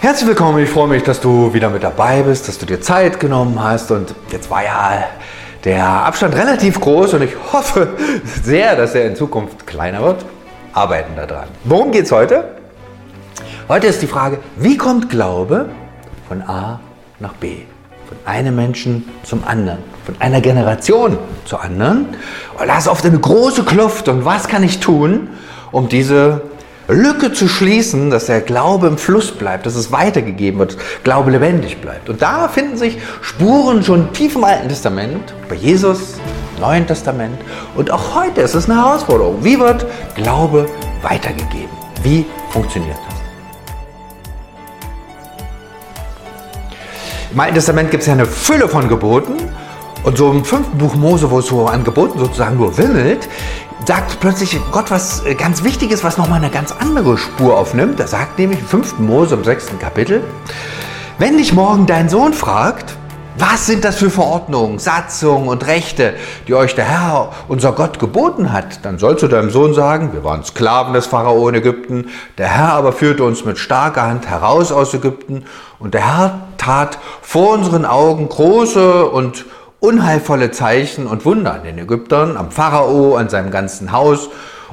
Herzlich willkommen, ich freue mich, dass du wieder mit dabei bist, dass du dir Zeit genommen hast und jetzt war ja der Abstand relativ groß und ich hoffe sehr, dass er in Zukunft kleiner wird. Arbeiten daran. Worum geht es heute? Heute ist die Frage, wie kommt Glaube von A nach B? Von einem Menschen zum anderen, von einer Generation zur anderen. Und das ist oft eine große Kluft. Und was kann ich tun, um diese Lücke zu schließen, dass der Glaube im Fluss bleibt, dass es weitergegeben wird, Glaube lebendig bleibt. Und da finden sich Spuren schon tief im Alten Testament, bei Jesus, im Neuen Testament. Und auch heute ist es eine Herausforderung. Wie wird Glaube weitergegeben? Wie funktioniert das? Im Alten Testament gibt es ja eine Fülle von Geboten. Und so im fünften Buch Mose, wo es so an Geboten sozusagen nur wimmelt, sagt plötzlich Gott was äh, ganz Wichtiges, was nochmal eine ganz andere Spur aufnimmt. Er sagt nämlich im 5. Mose im 6. Kapitel, wenn dich morgen dein Sohn fragt, was sind das für Verordnungen, Satzungen und Rechte, die euch der Herr, unser Gott, geboten hat? Dann sollst du deinem Sohn sagen, wir waren Sklaven des Pharao in Ägypten, der Herr aber führte uns mit starker Hand heraus aus Ägypten und der Herr tat vor unseren Augen große und unheilvolle Zeichen und Wunder an den Ägyptern, am Pharao, an seinem ganzen Haus.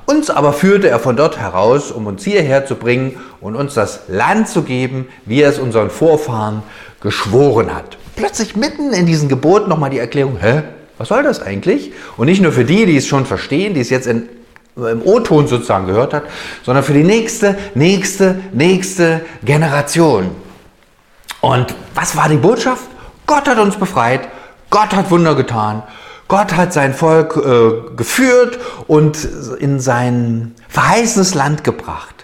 Uns aber führte er von dort heraus, um uns hierher zu bringen und uns das Land zu geben, wie er es unseren Vorfahren geschworen hat. Plötzlich mitten in diesen Geboten nochmal die Erklärung, hä, was soll das eigentlich? Und nicht nur für die, die es schon verstehen, die es jetzt in, im O-Ton sozusagen gehört hat, sondern für die nächste, nächste, nächste Generation. Und was war die Botschaft? Gott hat uns befreit Gott hat Wunder getan. Gott hat sein Volk äh, geführt und in sein verheißenes Land gebracht.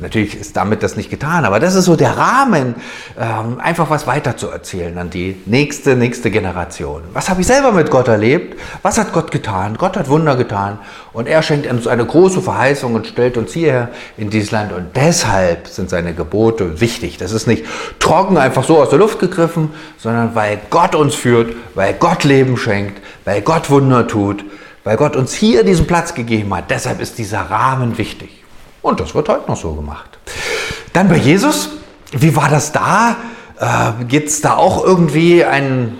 Natürlich ist damit das nicht getan, aber das ist so der Rahmen, ähm, einfach was weiterzuerzählen an die nächste, nächste Generation. Was habe ich selber mit Gott erlebt? Was hat Gott getan? Gott hat Wunder getan und er schenkt uns eine große Verheißung und stellt uns hierher in dieses Land und deshalb sind seine Gebote wichtig. Das ist nicht trocken einfach so aus der Luft gegriffen, sondern weil Gott uns führt, weil Gott Leben schenkt, weil Gott Wunder tut, weil Gott uns hier diesen Platz gegeben hat. Deshalb ist dieser Rahmen wichtig. Und das wird heute noch so gemacht. Dann bei Jesus, wie war das da? Äh, Gibt es da auch irgendwie ein,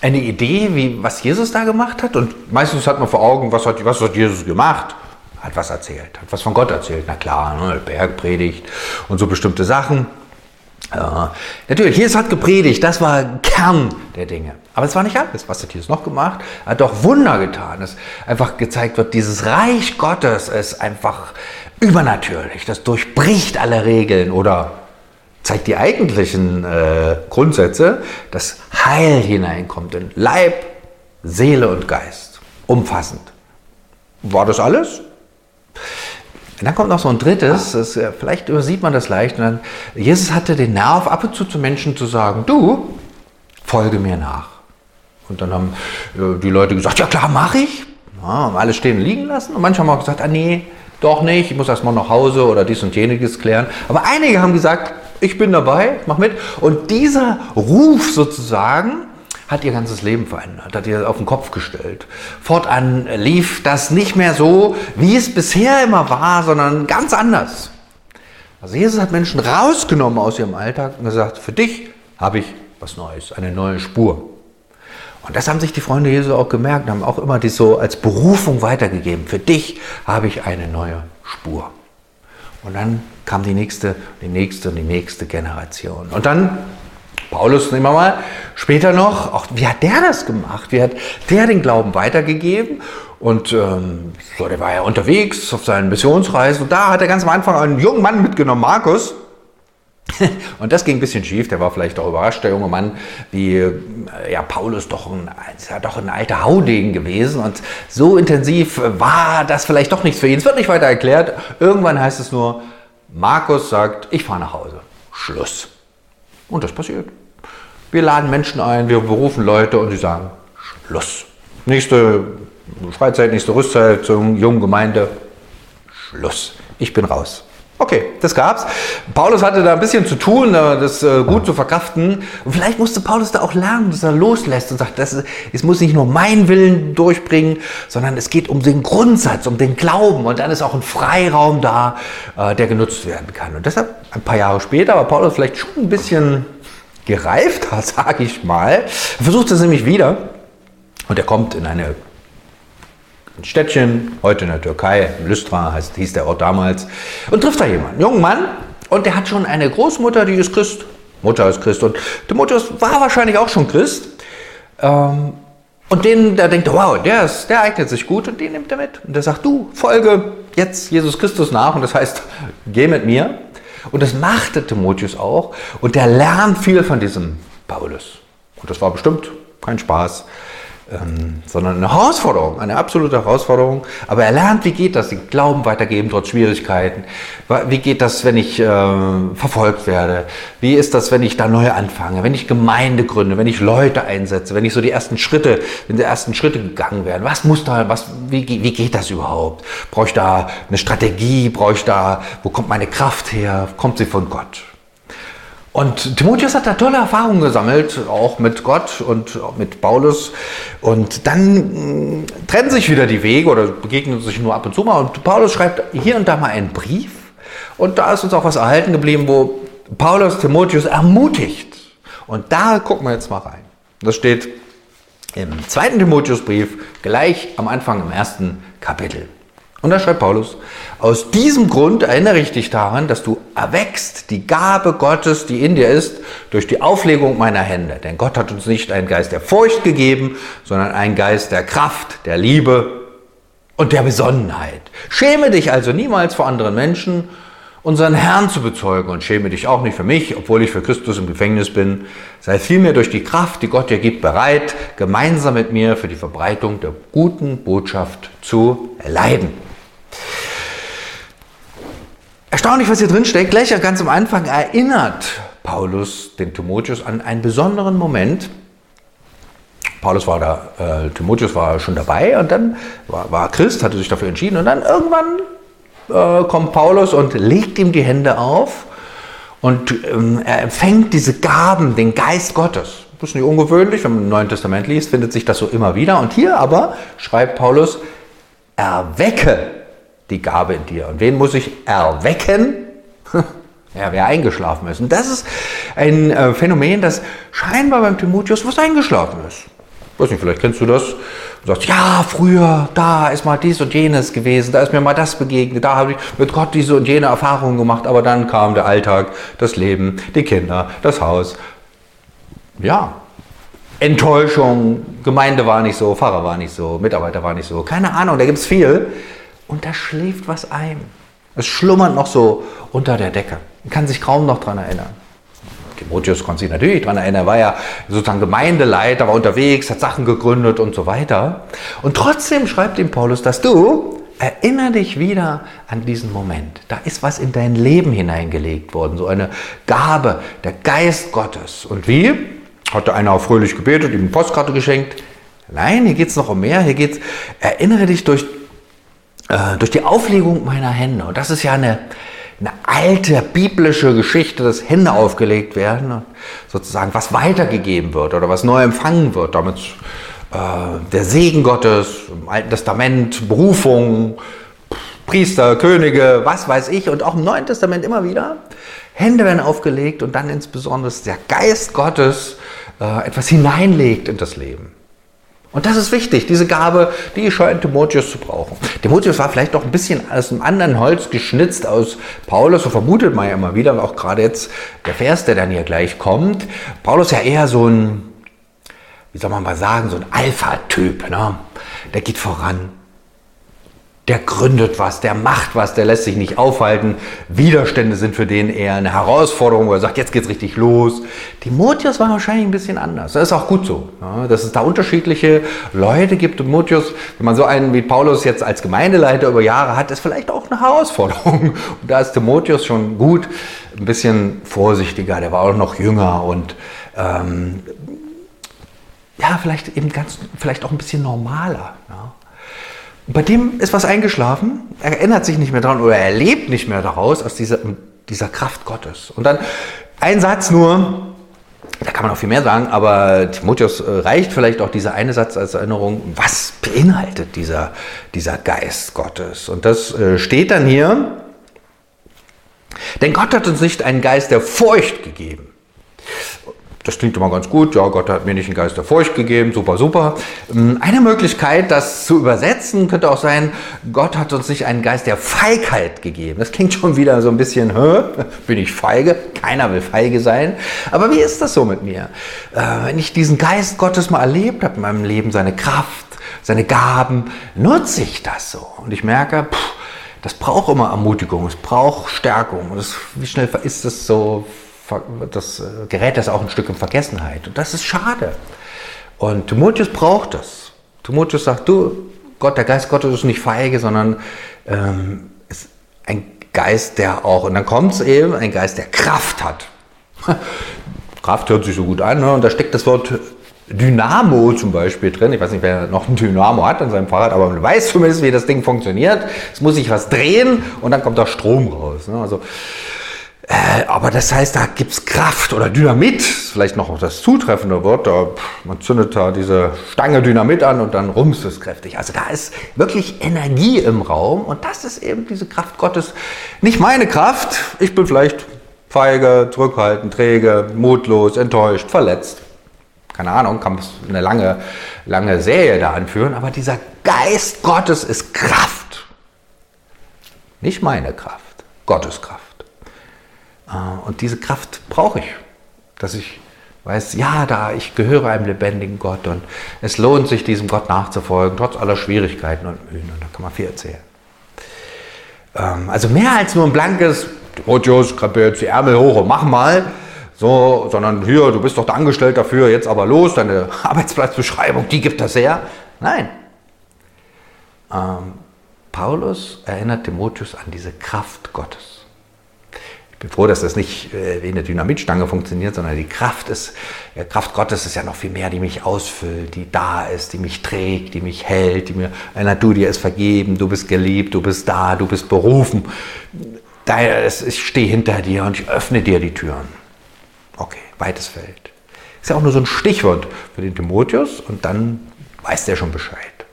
eine Idee, wie, was Jesus da gemacht hat? Und meistens hat man vor Augen, was hat, was hat Jesus gemacht? Hat was erzählt, hat was von Gott erzählt. Na klar, ne, Bergpredigt und so bestimmte Sachen. Äh, natürlich, Jesus hat gepredigt, das war Kern der Dinge. Aber es war nicht alles. Was hat Jesus noch gemacht? Er hat doch Wunder getan, dass einfach gezeigt wird, dieses Reich Gottes ist einfach übernatürlich, das durchbricht alle Regeln oder zeigt die eigentlichen äh, Grundsätze, dass Heil hineinkommt in Leib, Seele und Geist. Umfassend. War das alles? Und dann kommt noch so ein drittes, das, äh, vielleicht übersieht man das leicht. Und dann, Jesus hatte den Nerv, ab und zu zu Menschen zu sagen, du, folge mir nach. Und dann haben äh, die Leute gesagt, ja klar, mache ich. Ja, alles stehen und liegen lassen. Und manche haben auch gesagt, ah nee, doch nicht, ich muss erstmal nach Hause oder dies und jeniges klären. Aber einige haben gesagt, ich bin dabei, mach mit. Und dieser Ruf sozusagen hat ihr ganzes Leben verändert, hat ihr auf den Kopf gestellt. Fortan lief das nicht mehr so, wie es bisher immer war, sondern ganz anders. Also Jesus hat Menschen rausgenommen aus ihrem Alltag und gesagt, für dich habe ich was Neues, eine neue Spur. Und das haben sich die Freunde Jesu auch gemerkt haben auch immer die so als Berufung weitergegeben. Für dich habe ich eine neue Spur. Und dann kam die nächste, die nächste und die nächste Generation. Und dann Paulus, nehmen wir mal, später noch, auch, wie hat der das gemacht? Wie hat der den Glauben weitergegeben? Und ähm, so, der war ja unterwegs auf seinen Missionsreisen und da hat er ganz am Anfang einen jungen Mann mitgenommen, Markus, Und das ging ein bisschen schief, der war vielleicht auch überrascht, der junge Mann, wie äh, ja, Paulus doch ein, ist ja doch ein alter Haudegen gewesen und so intensiv war das vielleicht doch nichts für ihn. Es wird nicht weiter erklärt. Irgendwann heißt es nur, Markus sagt, ich fahre nach Hause. Schluss. Und das passiert. Wir laden Menschen ein, wir berufen Leute und sie sagen, Schluss. Nächste Freizeit, nächste Rüstzeit zur jungen Gemeinde, Schluss. Ich bin raus. Okay, das gab's. Paulus hatte da ein bisschen zu tun, das äh, gut zu verkraften. Und vielleicht musste Paulus da auch lernen, dass er loslässt und sagt, das ist, es muss nicht nur mein Willen durchbringen, sondern es geht um den Grundsatz, um den Glauben. Und dann ist auch ein Freiraum da, äh, der genutzt werden kann. Und deshalb, ein paar Jahre später, war Paulus vielleicht schon ein bisschen gereifter, sage ich mal. Er versucht es nämlich wieder. Und er kommt in eine ein Städtchen, heute in der Türkei, Lystra heißt, hieß der Ort damals, und trifft da jemanden, einen jungen Mann, und der hat schon eine Großmutter, die ist Christ. Mutter ist Christ. Und Timotheus war wahrscheinlich auch schon Christ. Ähm, und den, der denkt, wow, der, ist, der eignet sich gut und den nimmt er mit. Und der sagt, du, folge jetzt Jesus Christus nach. Und das heißt, geh mit mir. Und das machte Timotheus auch. Und der lernt viel von diesem Paulus. Und das war bestimmt kein Spaß ähm, sondern eine Herausforderung, eine absolute Herausforderung. Aber er lernt, wie geht das, den Glauben weitergeben trotz Schwierigkeiten. Wie geht das, wenn ich äh, verfolgt werde? Wie ist das, wenn ich da neu anfange? Wenn ich Gemeinde gründe, wenn ich Leute einsetze, wenn ich so die ersten Schritte, wenn die ersten Schritte gegangen werden? Was muss da, was, wie, wie geht das überhaupt? Brauche ich da eine Strategie? Brauche ich da, wo kommt meine Kraft her? Kommt sie von Gott? Und Timotheus hat da tolle Erfahrungen gesammelt, auch mit Gott und mit Paulus. Und dann mh, mm, trennen sich wieder die Wege oder begegnen sich nur ab und zu mal. Und Paulus schreibt hier und da mal einen Brief. Und da ist uns auch was erhalten geblieben, wo Paulus Timotheus ermutigt. Und da gucken wir jetzt mal rein. Das steht im zweiten Timotheusbrief gleich am Anfang im ersten Kapitel. Und da schreibt Paulus, aus diesem Grund erinnere ich dich daran, dass du erwächst die Gabe Gottes, die in dir ist, durch die Auflegung meiner Hände. Denn Gott hat uns nicht einen Geist der Furcht gegeben, sondern einen Geist der Kraft, der Liebe und der Besonnenheit. Schäme dich also niemals vor anderen Menschen, unseren Herrn zu bezeugen und schäme dich auch nicht für mich, obwohl ich für Christus im Gefängnis bin. Sei vielmehr durch die Kraft, die Gott dir gibt, bereit, gemeinsam mit mir für die Verbreitung der guten Botschaft zu leiden. Erstaunlich, was hier drin steckt. Gleich ganz am Anfang erinnert Paulus den Timotheus an einen besonderen Moment. Paulus war da, äh, Timotheus war schon dabei und dann war, war Christ, hatte sich dafür entschieden und dann irgendwann äh, kommt Paulus und legt ihm die Hände auf und ähm, er empfängt diese Gaben, den Geist Gottes. Das ist nicht ungewöhnlich, wenn man im Neuen Testament liest, findet sich das so immer wieder. Und hier aber schreibt Paulus, erwecke die Gabe in dir. Und wen muss ich erwecken? Ja, wer eingeschlafen ist. Und das ist ein äh, Phänomen, das scheinbar beim Timotheus was eingeschlafen ist. Ich weiß nicht, vielleicht kennst du das. Du sagst, ja, früher, da ist mal dies und jenes gewesen, da ist mir mal das begegnet, da habe ich mit Gott diese und jene Erfahrungen gemacht, aber dann kam der Alltag, das Leben, die Kinder, das Haus. Ja, Enttäuschung, Gemeinde war nicht so, Pfarrer war nicht so, Mitarbeiter war nicht so, keine Ahnung, da gibt es viel. Und da schläft was ein. Es schlummert noch so unter der Decke. Man kann sich kaum noch daran erinnern. Timotheus konnte sich natürlich daran erinnern, er war ja sozusagen Gemeindeleiter, war unterwegs, hat Sachen gegründet und so weiter. Und trotzdem schreibt ihm Paulus, dass du, erinnere dich wieder an diesen Moment. Da ist was in dein Leben hineingelegt worden, so eine Gabe, der Geist Gottes. Und wie? Hatte einer auch fröhlich gebetet, ihm eine Postkarte geschenkt. Nein, hier geht es noch um mehr. Hier geht es, erinnere dich durch äh, durch die Auflegung meiner Hände. Und das ist ja eine, eine alte biblische Geschichte, dass Hände aufgelegt werden und sozusagen was weitergegeben wird oder was neu empfangen wird. Damit äh, der Segen Gottes im Alten Testament, Berufung, Priester, Könige, was weiß ich und auch im Neuen Testament immer wieder. Hände werden aufgelegt und dann insbesondere der Geist Gottes äh, etwas hineinlegt in das Leben. Und das ist wichtig, diese Gabe, die scheint Timotheus zu brauchen. Timotheus war vielleicht doch ein bisschen aus einem anderen Holz geschnitzt aus Paulus, so vermutet man ja immer wieder, auch gerade jetzt der Vers, der dann hier gleich kommt. Paulus ja eher so ein, wie soll man mal sagen, so ein Alpha-Typ, ne? der geht voran, der gründet was, der macht was, der lässt sich nicht aufhalten. Widerstände sind für den eher eine Herausforderung, wo er sagt, jetzt geht's richtig los. Timotheus war wahrscheinlich ein bisschen anders. Das ist auch gut so, dass es da unterschiedliche Leute gibt. Timotheus, wenn man so einen wie Paulus jetzt als Gemeindeleiter über Jahre hat, ist vielleicht auch eine Herausforderung. Und da ist Timotheus schon gut, ein bisschen vorsichtiger. Der war auch noch jünger und ähm, ja, vielleicht eben ganz, vielleicht auch ein bisschen normaler. Ja. Bei dem ist was eingeschlafen, er erinnert sich nicht mehr daran oder er lebt nicht mehr daraus, aus dieser, dieser Kraft Gottes. Und dann ein Satz nur, da kann man auch viel mehr sagen, aber Timotheus äh, reicht vielleicht auch dieser eine Satz als Erinnerung. Was beinhaltet dieser, dieser Geist Gottes? Und das äh, steht dann hier. Denn Gott hat uns nicht einen Geist der Furcht gegeben, das klingt immer ganz gut, ja, Gott hat mir nicht einen Geist der Furcht gegeben, super, super. Ähm, eine Möglichkeit, das zu übersetzen, könnte auch sein, Gott hat uns nicht einen Geist der Feigheit gegeben. Das klingt schon wieder so ein bisschen, Hä? bin ich feige? Keiner will feige sein. Aber wie ist das so mit mir? Äh, wenn ich diesen Geist Gottes mal erlebt habe in meinem Leben, seine Kraft, seine Gaben, nutze ich das so. Und ich merke, pff, das braucht immer Ermutigung, es braucht Stärkung. Das, wie schnell ist das so das äh, gerät das auch ein Stück in Vergessenheit. Und das ist schade. Und Timotheus braucht das. Timotheus sagt, du, Gott, der Geist Gottes ist nicht feige, sondern ähm, ist ein Geist, der auch, und dann kommt es eben, ein Geist, der Kraft hat. Kraft hört sich so gut an, ne? und da steckt das Wort Dynamo zum Beispiel drin. Ich weiß nicht, wer noch ein Dynamo hat an seinem Fahrrad, aber man weiß zumindest, wie das Ding funktioniert. Es muss sich was drehen und dann kommt da Strom raus. Ne? Also äh, aber das heißt, da gibt es Kraft oder Dynamit, vielleicht noch das zutreffende Wort. Da, man zündet da diese Stange Dynamit an und dann rumst es kräftig. Also da ist wirklich Energie im Raum und das ist eben diese Kraft Gottes. Nicht meine Kraft. Ich bin vielleicht feige, zurückhaltend, träge, mutlos, enttäuscht, verletzt. Keine Ahnung, kann man eine lange, lange Serie da anführen, aber dieser Geist Gottes ist Kraft. Nicht meine Kraft, Gottes Kraft. Äh, und diese Kraft brauche ich, dass ich weiß, ja, da ich gehöre einem lebendigen Gott und es lohnt sich, diesem Gott nachzufolgen, trotz aller Schwierigkeiten und Mühen. Und da kann man viel erzählen. Ähm, also mehr als nur ein blankes, Timotheus, krempel jetzt die Ärmel hoch und mach mal, so, sondern hier, du bist doch der Angestellte dafür, jetzt aber los, deine Arbeitsplatzbeschreibung, die gibt das her. Nein. Ähm, Paulus erinnert Timotheus an diese Kraft Gottes. Ich bin froh, dass das nicht äh, wie eine Dynamitstange funktioniert, sondern die Kraft ist, ja, Kraft Gottes ist ja noch viel mehr, die mich ausfüllt, die da ist, die mich trägt, die mich hält, die mir erinnert, du dir ist vergeben, du bist geliebt, du bist da, du bist berufen. Daher, ich stehe hinter dir und ich öffne dir die Türen. Okay, weites Feld. Ist ja auch nur so ein Stichwort für den Timotheus und dann weiß der schon Bescheid.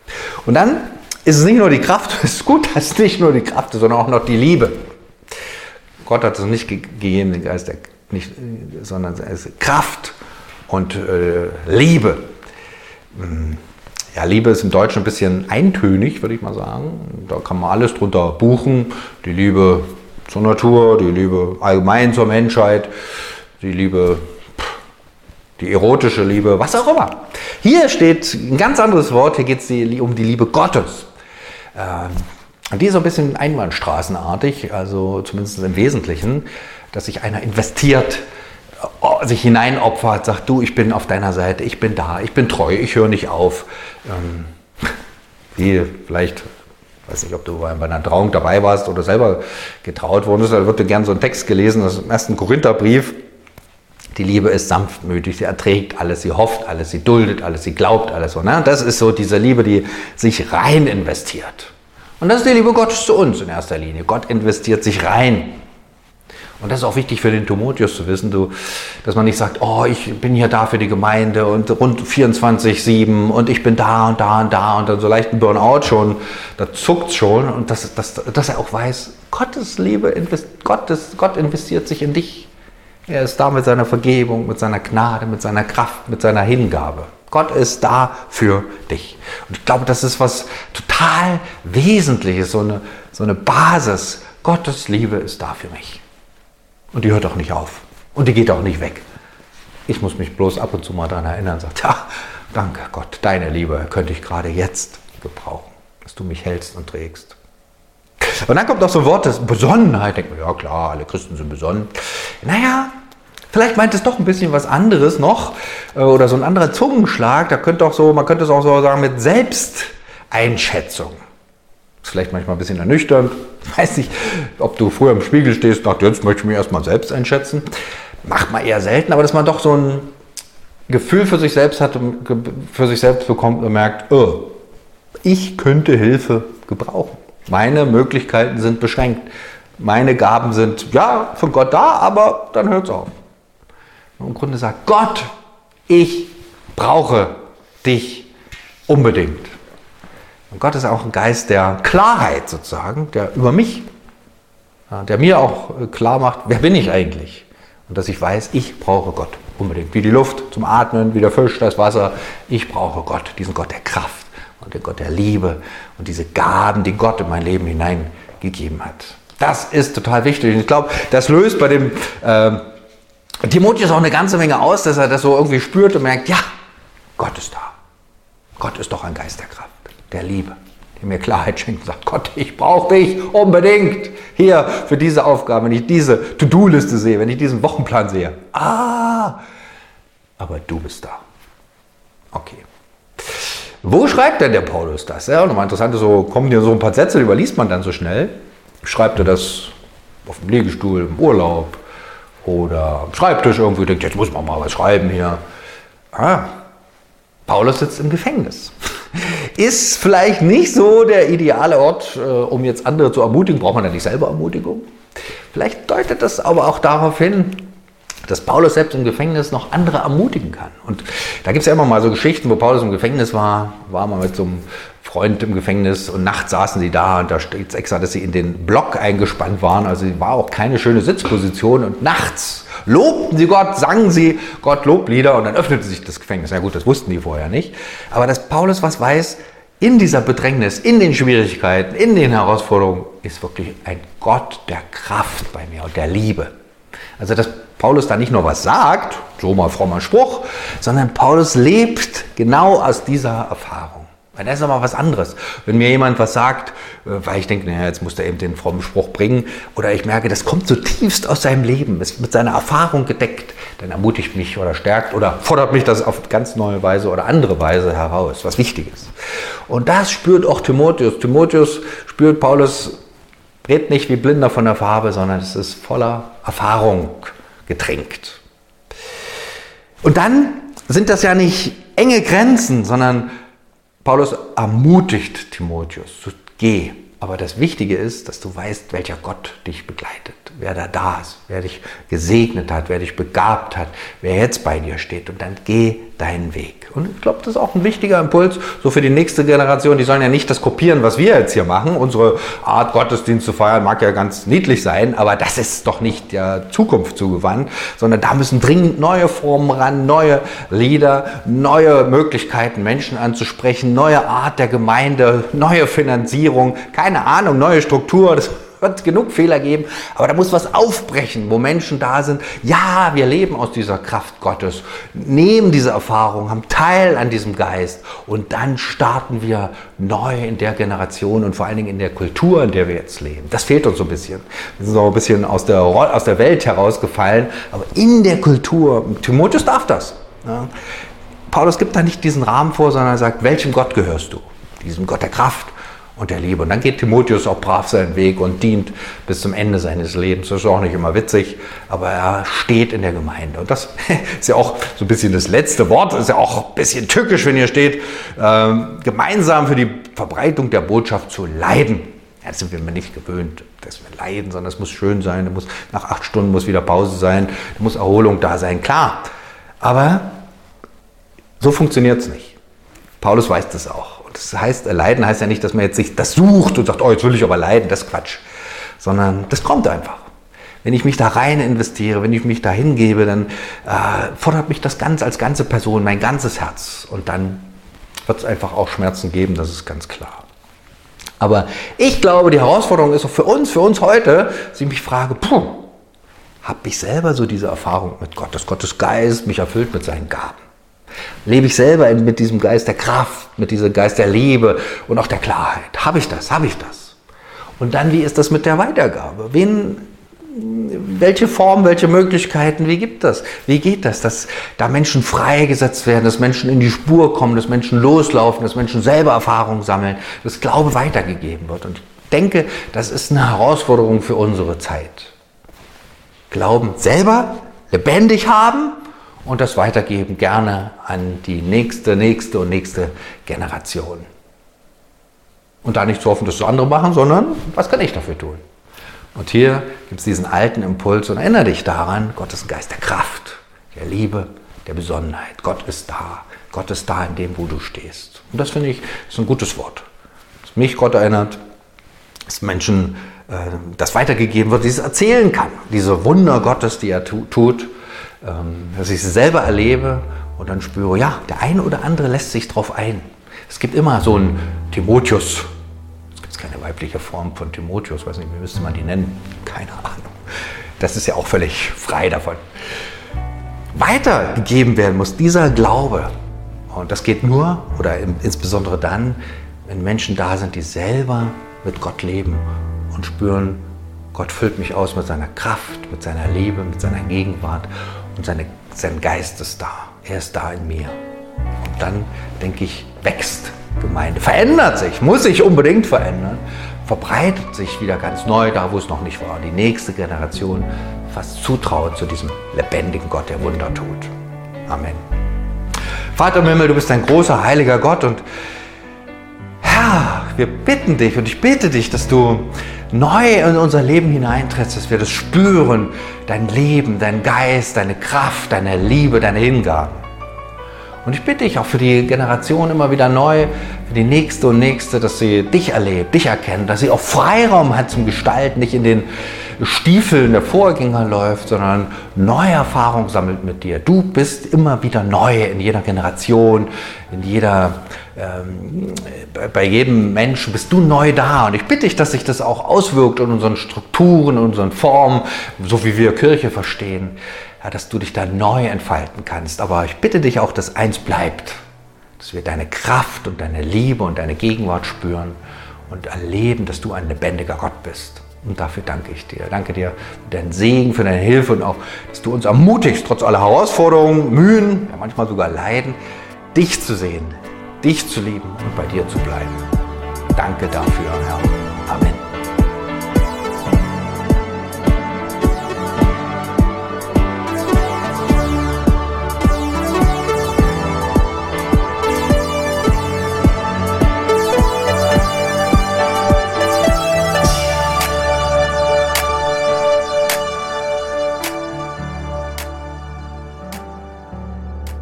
Und dann ist es nicht nur die Kraft, es ist gut, dass es nicht nur die Kraft ist, sondern auch noch die Liebe. Gott hat es nicht gegeben, den Geist der, nicht, sondern Kraft und äh, Liebe. Hm. Ja, Liebe ist im Deutschen ein bisschen eintönig, würde ich mal sagen. Da kann man alles drunter buchen. Die Liebe zur Natur, die Liebe allgemein zur Menschheit, die Liebe, die erotische Liebe, was auch immer. Hier steht ein ganz anderes Wort, hier geht es um die Liebe Gottes. Und die ist so ein bisschen einbahnstraßenartig, also zumindest im Wesentlichen, dass sich einer investiert, äh, sich hineinopfert, sagt, du, ich bin auf deiner Seite, ich bin da, ich bin treu, ich höre nicht auf. Ähm, wie vielleicht, weiß nicht, ob du bei einer Trauung dabei warst oder selber getraut worden bist, da wird dir gern so ein Text gelesen, ist im ersten Korintherbrief. Die Liebe ist sanftmütig, sie erträgt alles, sie hofft alles, sie duldet alles, sie glaubt alles. So, ne? Das ist so diese Liebe, die sich rein investiert. Und das ist die Liebe Gottes zu uns in erster Linie. Gott investiert sich rein. Und das ist auch wichtig für den Timotheus zu wissen, du, dass man nicht sagt, oh, ich bin hier da für die Gemeinde und rund 24-7 und ich bin da und da und da und dann so leicht ein Burnout schon, da zuckt schon und dass, dass, dass er auch weiß, Gottes Liebe, Gottes, Gott investiert sich in dich. Er ist da mit seiner Vergebung, mit seiner Gnade, mit seiner Kraft, mit seiner Hingabe. Gott ist da für dich. Und ich glaube, das ist was total Wesentliches, so eine, so eine Basis. Gottes Liebe ist da für mich. Und die hört auch nicht auf. Und die geht auch nicht weg. Ich muss mich bloß ab und zu mal daran erinnern sagen, ja, danke Gott, deine Liebe könnte ich gerade jetzt gebrauchen, dass du mich hältst und trägst. Und dann kommt noch so ein Wort, das Besonnenheit. Denkt man, ja klar, alle Christen sind besonnen. Naja, Vielleicht meint es doch ein bisschen was anderes noch äh, oder so ein anderer Zungenschlag. Da könnte auch so, man könnte es auch so sagen mit Selbsteinschätzung. Ist vielleicht manchmal ein bisschen ernüchternd. Weiß nicht, ob du früher im Spiegel stehst, und jetzt möchte ich mich erstmal selbst einschätzen. Macht man eher selten, aber dass man doch so ein Gefühl für sich selbst hat, für sich selbst bekommt und merkt, oh, ich könnte Hilfe gebrauchen. Meine Möglichkeiten sind beschränkt. Meine Gaben sind ja von Gott da, aber dann hört es auf. Im Grunde sagt Gott, ich brauche dich unbedingt. Und Gott ist auch ein Geist der Klarheit sozusagen, der über mich, der mir auch äh, klar macht, wer bin ich eigentlich? Und dass ich weiß, ich brauche Gott unbedingt. Wie die Luft zum Atmen, wie der Fisch, das Wasser. Ich brauche Gott, diesen Gott der Kraft und den Gott der Liebe und diese Gaben, die Gott in mein Leben hineingegeben hat. Das ist total wichtig. Und ich glaube, das löst bei dem äh, Timotheus auch eine ganze Menge aus, dass er das so irgendwie spürt und merkt, ja, Gott ist da. Gott ist doch ein Geist der Kraft, der Liebe, der mir Klarheit schenkt und sagt, Gott, ich brauche dich unbedingt hier für diese Aufgabe, wenn ich diese To-Do-Liste sehe, wenn ich diesen Wochenplan sehe. Ah, aber du bist da. Okay. Wo schreibt denn der Paulus das? Ja, nochmal interessant, so kommen hier so ein paar Sätze, überliest man dann so schnell. Schreibt er das auf dem Liegestuhl, im Urlaub oder am Schreibtisch irgendwie, denkt, jetzt muss man mal was schreiben hier. Ah, Paulus sitzt im Gefängnis. Ist vielleicht nicht so der ideale Ort, äh, um jetzt andere zu ermutigen. Braucht man da nicht selber Ermutigung? Vielleicht deutet das aber auch darauf hin, dass Paulus selbst im Gefängnis noch andere ermutigen kann. Und da gibt es ja immer mal so Geschichten, wo Paulus im Gefängnis war, war mal mit so einem Freund im Gefängnis und nachts saßen sie da und da steht extra, dass sie in den Block eingespannt waren. Also war auch keine schöne Sitzposition und nachts lobten sie Gott, sangen sie Gott Loblieder und dann öffnete sich das Gefängnis. Na gut, das wussten die vorher nicht. Aber dass Paulus was weiß, in dieser Bedrängnis, in den Schwierigkeiten, in den Herausforderungen ist wirklich ein Gott der Kraft bei mir und der Liebe. Also dass Paulus da nicht nur was sagt, so mal frommer Spruch, sondern Paulus lebt genau aus dieser Erfahrung. Weil das ist nochmal was anderes. Wenn mir jemand was sagt, äh, weil ich denke, naja, jetzt muss er eben den frommen Spruch bringen, oder ich merke, das kommt so tiefst aus seinem Leben, ist mit seiner Erfahrung gedeckt, dann ermutigt mich oder stärkt oder fordert mich das auf ganz neue Weise oder andere Weise heraus, was wichtig ist. Und das spürt auch Timotheus. Timotheus spürt, Paulus redet nicht wie Blinder von der Farbe, sondern es ist voller Erfahrung getränkt. Und dann sind das ja nicht enge Grenzen, sondern Paulus ermutigt Timotheus, geh. Aber das Wichtige ist, dass du weißt, welcher Gott dich begleitet, wer da da ist, wer dich gesegnet hat, wer dich begabt hat, wer jetzt bei dir steht. Und dann geh deinen Weg. Und ich glaube, das ist auch ein wichtiger Impuls, so für die nächste Generation. Die sollen ja nicht das kopieren, was wir jetzt hier machen. Unsere Art, Gottesdienst zu feiern, mag ja ganz niedlich sein, aber das ist doch nicht der Zukunft zugewandt, sondern da müssen dringend neue Formen ran, neue Lieder, neue Möglichkeiten, Menschen anzusprechen, neue Art der Gemeinde, neue Finanzierung, keine Ahnung, neue Struktur. Das wird genug Fehler geben, aber da muss was aufbrechen, wo Menschen da sind. Ja, wir leben aus dieser Kraft Gottes, nehmen diese Erfahrung, haben Teil an diesem Geist und dann starten wir neu in der Generation und vor allen Dingen in der Kultur, in der wir jetzt leben. Das fehlt uns so ein bisschen. Wir sind so ein bisschen aus der, aus der Welt herausgefallen, aber in der Kultur, Timotheus darf das. Ja. Paulus gibt da nicht diesen Rahmen vor, sondern er sagt, welchem Gott gehörst du? Diesem Gott der Kraft und der Liebe. Und dann geht Timotheus auch brav seinen Weg und dient bis zum Ende seines Lebens. Das ist auch nicht immer witzig, aber er steht in der Gemeinde. Und das ist ja auch so ein bisschen das letzte Wort, das ist ja auch ein bisschen tückisch, wenn hier steht, äh, gemeinsam für die Verbreitung der Botschaft zu leiden. Ja, das sind wir nicht gewöhnt, dass wir leiden, sondern es muss schön sein, muss, nach acht Stunden muss wieder Pause sein, muss Erholung da sein, klar. Aber so funktioniert es nicht. Paulus weiß das auch. Das heißt, leiden heißt ja nicht, dass man jetzt sich das sucht und sagt, oh, jetzt will ich aber leiden, das ist Quatsch. Sondern das kommt einfach. Wenn ich mich da rein investiere, wenn ich mich da hingebe, dann äh, fordert mich das ganz als ganze Person, mein ganzes Herz. Und dann wird es einfach auch Schmerzen geben, das ist ganz klar. Aber ich glaube, die Herausforderung ist auch für uns, für uns heute, dass ich mich frage, puh, habe ich selber so diese Erfahrung mit Gott, dass Gottes Geist mich erfüllt mit seinen Gaben? Lebe ich selber mit diesem Geist der Kraft, mit diesem Geist der Liebe und auch der Klarheit? Habe ich das? Habe ich das? Und dann, wie ist das mit der Weitergabe? Wen, welche Form, welche Möglichkeiten, wie gibt das? Wie geht das, dass da Menschen freigesetzt werden, dass Menschen in die Spur kommen, dass Menschen loslaufen, dass Menschen selber Erfahrungen sammeln, dass Glaube weitergegeben wird? Und ich denke, das ist eine Herausforderung für unsere Zeit. Glauben selber lebendig haben und das weitergeben gerne an die nächste, nächste und nächste Generation. Und da nicht zu hoffen, dass das andere machen, sondern was kann ich dafür tun? Und hier gibt es diesen alten Impuls und erinnere dich daran, Gott ist ein Geist der Kraft, der Liebe, der Besonnenheit. Gott ist da. Gott ist da in dem, wo du stehst. Und das finde ich ist ein gutes Wort. Das mich Gott erinnert, dass Menschen äh, das weitergegeben wird, die es erzählen kann. Diese Wunder Gottes, die er tu tut, dass ich sie selber erlebe und dann spüre, ja, der eine oder andere lässt sich drauf ein. Es gibt immer so einen Timotheus, keine weibliche Form von Timotheus, weiß nicht, wie müsste man die nennen? Keine Ahnung. Das ist ja auch völlig frei davon. Weitergegeben werden muss dieser Glaube. Und das geht nur oder insbesondere dann, wenn Menschen da sind, die selber mit Gott leben und spüren, Gott füllt mich aus mit seiner Kraft, mit seiner Liebe, mit seiner Gegenwart und seine, sein Geist ist da. Er ist da in mir. Und dann, denke ich, wächst Gemeinde verändert sich, muss sich unbedingt verändern, verbreitet sich wieder ganz neu da, wo es noch nicht war. Die nächste Generation fast zutraut zu diesem lebendigen Gott, der Wunder tut. Amen. Vater im Himmel, du bist ein großer, heiliger Gott und Herr, wir bitten dich und ich bitte dich, dass du neu in unser Leben hineintrittst, dass wir das spüren, dein Leben, dein Geist, deine Kraft, deine Liebe, deine Hingabe. Und ich bitte dich auch für die Generation immer wieder neu, für die nächste und nächste, dass sie dich erlebt, dich erkennt, dass sie auch Freiraum hat zum Gestalten, nicht in den Stiefeln der Vorgänger läuft, sondern neue Erfahrungen sammelt mit dir. Du bist immer wieder neu in jeder Generation, in jeder, ähm, bei jedem Menschen bist du neu da. Und ich bitte dich, dass sich das auch auswirkt in unseren Strukturen, in unseren Formen, so wie wir Kirche verstehen ja, dass du dich da neu entfalten kannst. Aber ich bitte dich auch, dass eins bleibt, dass wir deine Kraft und deine Liebe und deine Gegenwart spüren und erleben, dass du ein lebendiger Gott bist. Und dafür danke ich dir. Danke dir für deinen Segen, für deine Hilfe und auch, dass du uns ermutigst, trotz aller Herausforderungen, Mühen, ja manchmal sogar Leiden, dich zu sehen, dich zu lieben und bei dir zu bleiben. Danke dafür, Herr.